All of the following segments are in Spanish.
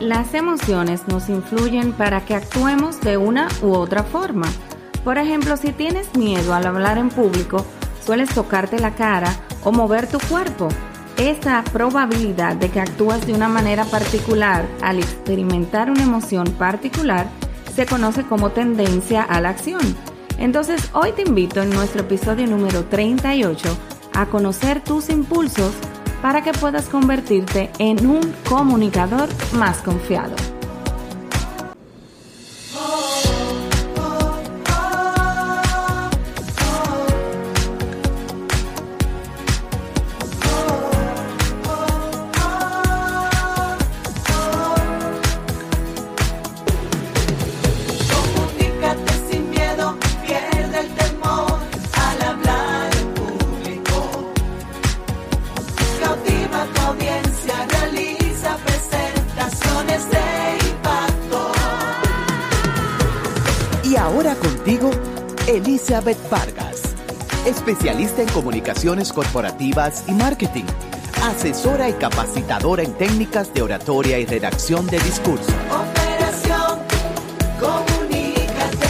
Las emociones nos influyen para que actuemos de una u otra forma. Por ejemplo, si tienes miedo al hablar en público, sueles tocarte la cara o mover tu cuerpo. Esa probabilidad de que actúes de una manera particular al experimentar una emoción particular se conoce como tendencia a la acción. Entonces, hoy te invito en nuestro episodio número 38 a conocer tus impulsos para que puedas convertirte en un comunicador más confiado. Elizabeth Vargas, especialista en comunicaciones corporativas y marketing, asesora y capacitadora en técnicas de oratoria y redacción de discurso. Operación Comunícate.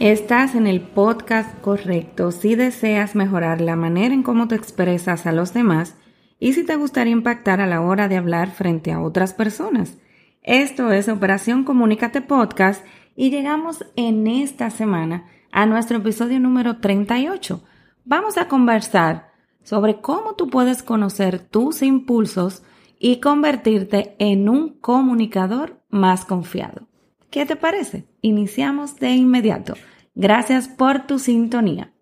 Estás en el podcast correcto si deseas mejorar la manera en cómo te expresas a los demás y si te gustaría impactar a la hora de hablar frente a otras personas. Esto es Operación Comunícate Podcast y llegamos en esta semana a nuestro episodio número 38. Vamos a conversar sobre cómo tú puedes conocer tus impulsos y convertirte en un comunicador más confiado. ¿Qué te parece? Iniciamos de inmediato. Gracias por tu sintonía.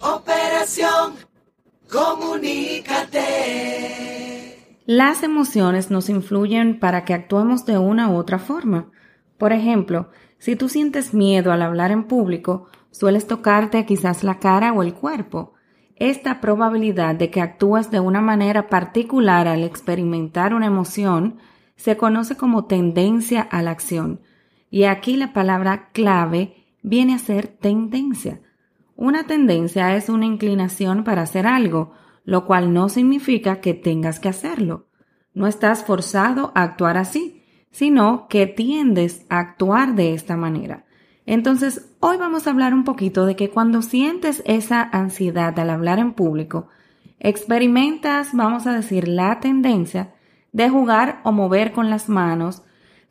Operación Comunícate. Las emociones nos influyen para que actuemos de una u otra forma. Por ejemplo, si tú sientes miedo al hablar en público, sueles tocarte quizás la cara o el cuerpo. Esta probabilidad de que actúes de una manera particular al experimentar una emoción se conoce como tendencia a la acción. Y aquí la palabra clave viene a ser tendencia. Una tendencia es una inclinación para hacer algo, lo cual no significa que tengas que hacerlo. No estás forzado a actuar así, sino que tiendes a actuar de esta manera. Entonces, hoy vamos a hablar un poquito de que cuando sientes esa ansiedad al hablar en público, experimentas, vamos a decir, la tendencia de jugar o mover con las manos,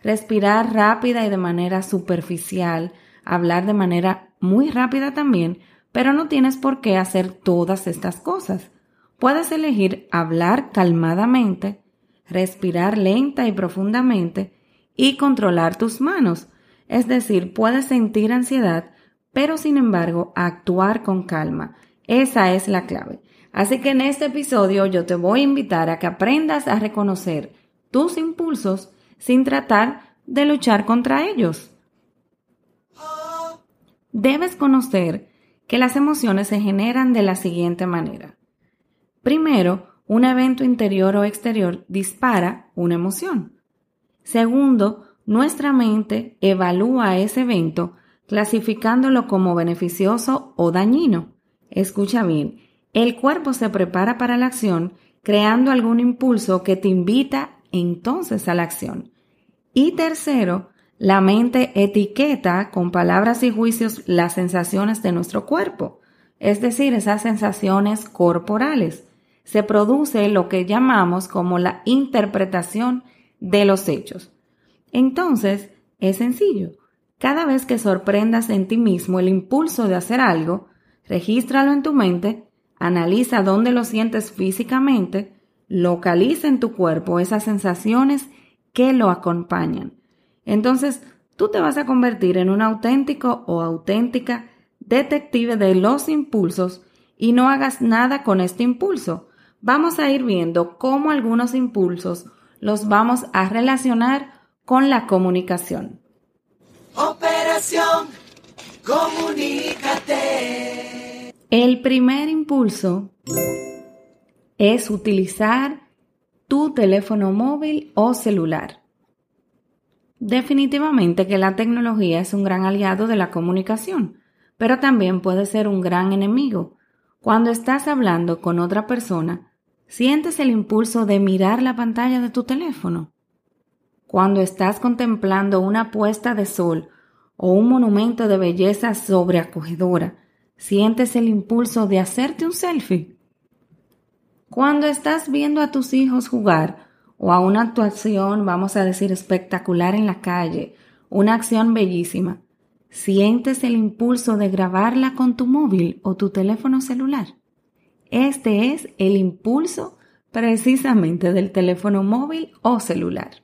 respirar rápida y de manera superficial, hablar de manera muy rápida también, pero no tienes por qué hacer todas estas cosas. Puedes elegir hablar calmadamente, respirar lenta y profundamente y controlar tus manos. Es decir, puedes sentir ansiedad, pero sin embargo actuar con calma. Esa es la clave. Así que en este episodio yo te voy a invitar a que aprendas a reconocer tus impulsos sin tratar de luchar contra ellos. Debes conocer que las emociones se generan de la siguiente manera. Primero, un evento interior o exterior dispara una emoción. Segundo, nuestra mente evalúa ese evento clasificándolo como beneficioso o dañino. Escucha bien, el cuerpo se prepara para la acción creando algún impulso que te invita entonces a la acción. Y tercero, la mente etiqueta con palabras y juicios las sensaciones de nuestro cuerpo, es decir, esas sensaciones corporales se produce lo que llamamos como la interpretación de los hechos. Entonces, es sencillo. Cada vez que sorprendas en ti mismo el impulso de hacer algo, regístralo en tu mente, analiza dónde lo sientes físicamente, localiza en tu cuerpo esas sensaciones que lo acompañan. Entonces, tú te vas a convertir en un auténtico o auténtica detective de los impulsos y no hagas nada con este impulso vamos a ir viendo cómo algunos impulsos los vamos a relacionar con la comunicación. Operación Comunícate. El primer impulso es utilizar tu teléfono móvil o celular. Definitivamente que la tecnología es un gran aliado de la comunicación, pero también puede ser un gran enemigo. Cuando estás hablando con otra persona, ¿Sientes el impulso de mirar la pantalla de tu teléfono? Cuando estás contemplando una puesta de sol o un monumento de belleza sobreacogedora, ¿sientes el impulso de hacerte un selfie? Cuando estás viendo a tus hijos jugar o a una actuación, vamos a decir, espectacular en la calle, una acción bellísima, ¿sientes el impulso de grabarla con tu móvil o tu teléfono celular? Este es el impulso precisamente del teléfono móvil o celular.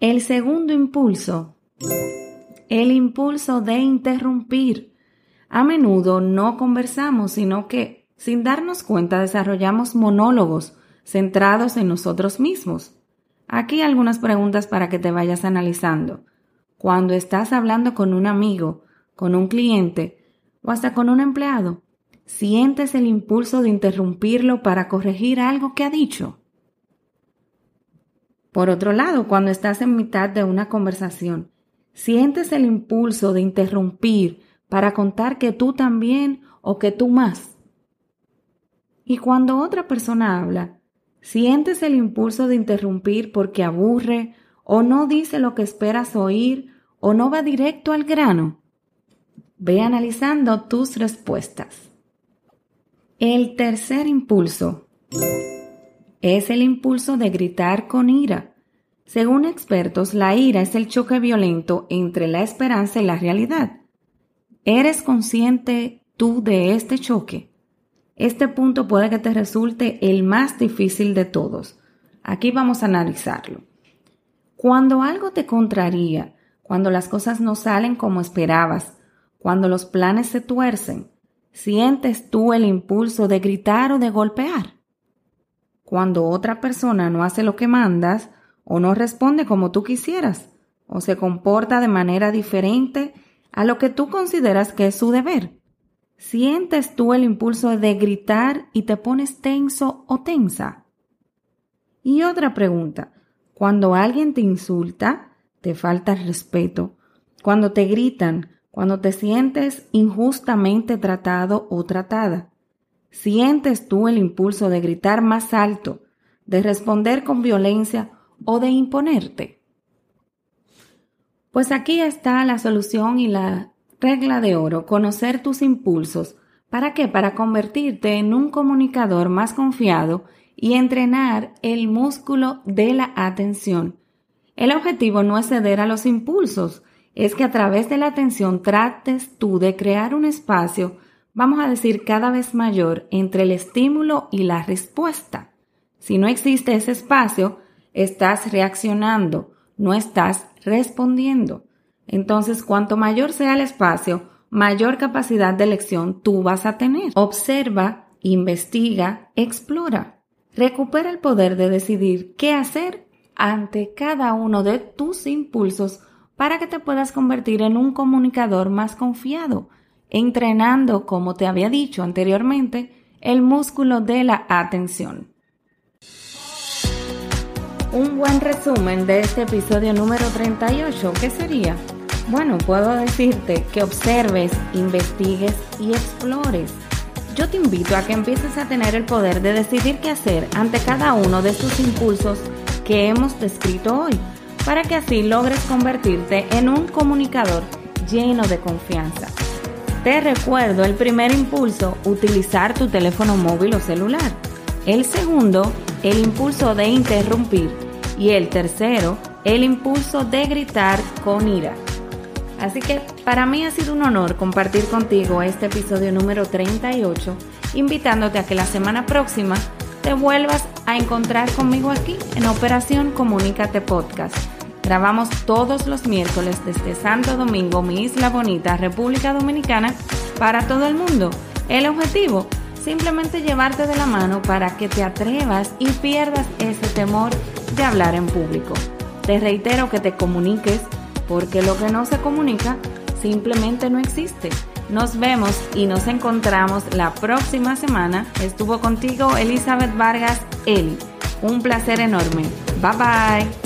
El segundo impulso, el impulso de interrumpir. A menudo no conversamos, sino que, sin darnos cuenta, desarrollamos monólogos centrados en nosotros mismos. Aquí algunas preguntas para que te vayas analizando. Cuando estás hablando con un amigo, con un cliente o hasta con un empleado, sientes el impulso de interrumpirlo para corregir algo que ha dicho. Por otro lado, cuando estás en mitad de una conversación, sientes el impulso de interrumpir para contar que tú también o que tú más. Y cuando otra persona habla, sientes el impulso de interrumpir porque aburre o no dice lo que esperas oír o no va directo al grano. Ve analizando tus respuestas. El tercer impulso es el impulso de gritar con ira. Según expertos, la ira es el choque violento entre la esperanza y la realidad. ¿Eres consciente tú de este choque? Este punto puede que te resulte el más difícil de todos. Aquí vamos a analizarlo. Cuando algo te contraría, cuando las cosas no salen como esperabas, cuando los planes se tuercen, ¿Sientes tú el impulso de gritar o de golpear? Cuando otra persona no hace lo que mandas, o no responde como tú quisieras, o se comporta de manera diferente a lo que tú consideras que es su deber. ¿Sientes tú el impulso de gritar y te pones tenso o tensa? Y otra pregunta, cuando alguien te insulta, te falta respeto, cuando te gritan, cuando te sientes injustamente tratado o tratada, sientes tú el impulso de gritar más alto, de responder con violencia o de imponerte. Pues aquí está la solución y la regla de oro, conocer tus impulsos. ¿Para qué? Para convertirte en un comunicador más confiado y entrenar el músculo de la atención. El objetivo no es ceder a los impulsos, es que a través de la atención trates tú de crear un espacio, vamos a decir, cada vez mayor entre el estímulo y la respuesta. Si no existe ese espacio, estás reaccionando, no estás respondiendo. Entonces, cuanto mayor sea el espacio, mayor capacidad de elección tú vas a tener. Observa, investiga, explora. Recupera el poder de decidir qué hacer ante cada uno de tus impulsos para que te puedas convertir en un comunicador más confiado, entrenando, como te había dicho anteriormente, el músculo de la atención. Un buen resumen de este episodio número 38, ¿qué sería? Bueno, puedo decirte que observes, investigues y explores. Yo te invito a que empieces a tener el poder de decidir qué hacer ante cada uno de estos impulsos que hemos descrito hoy para que así logres convertirte en un comunicador lleno de confianza. Te recuerdo el primer impulso, utilizar tu teléfono móvil o celular. El segundo, el impulso de interrumpir. Y el tercero, el impulso de gritar con ira. Así que para mí ha sido un honor compartir contigo este episodio número 38, invitándote a que la semana próxima te vuelvas a encontrar conmigo aquí en Operación Comunícate Podcast. Grabamos todos los miércoles desde Santo Domingo, mi isla bonita, República Dominicana, para todo el mundo. El objetivo, simplemente llevarte de la mano para que te atrevas y pierdas ese temor de hablar en público. Te reitero que te comuniques porque lo que no se comunica simplemente no existe. Nos vemos y nos encontramos la próxima semana. Estuvo contigo Elizabeth Vargas Eli. Un placer enorme. Bye bye.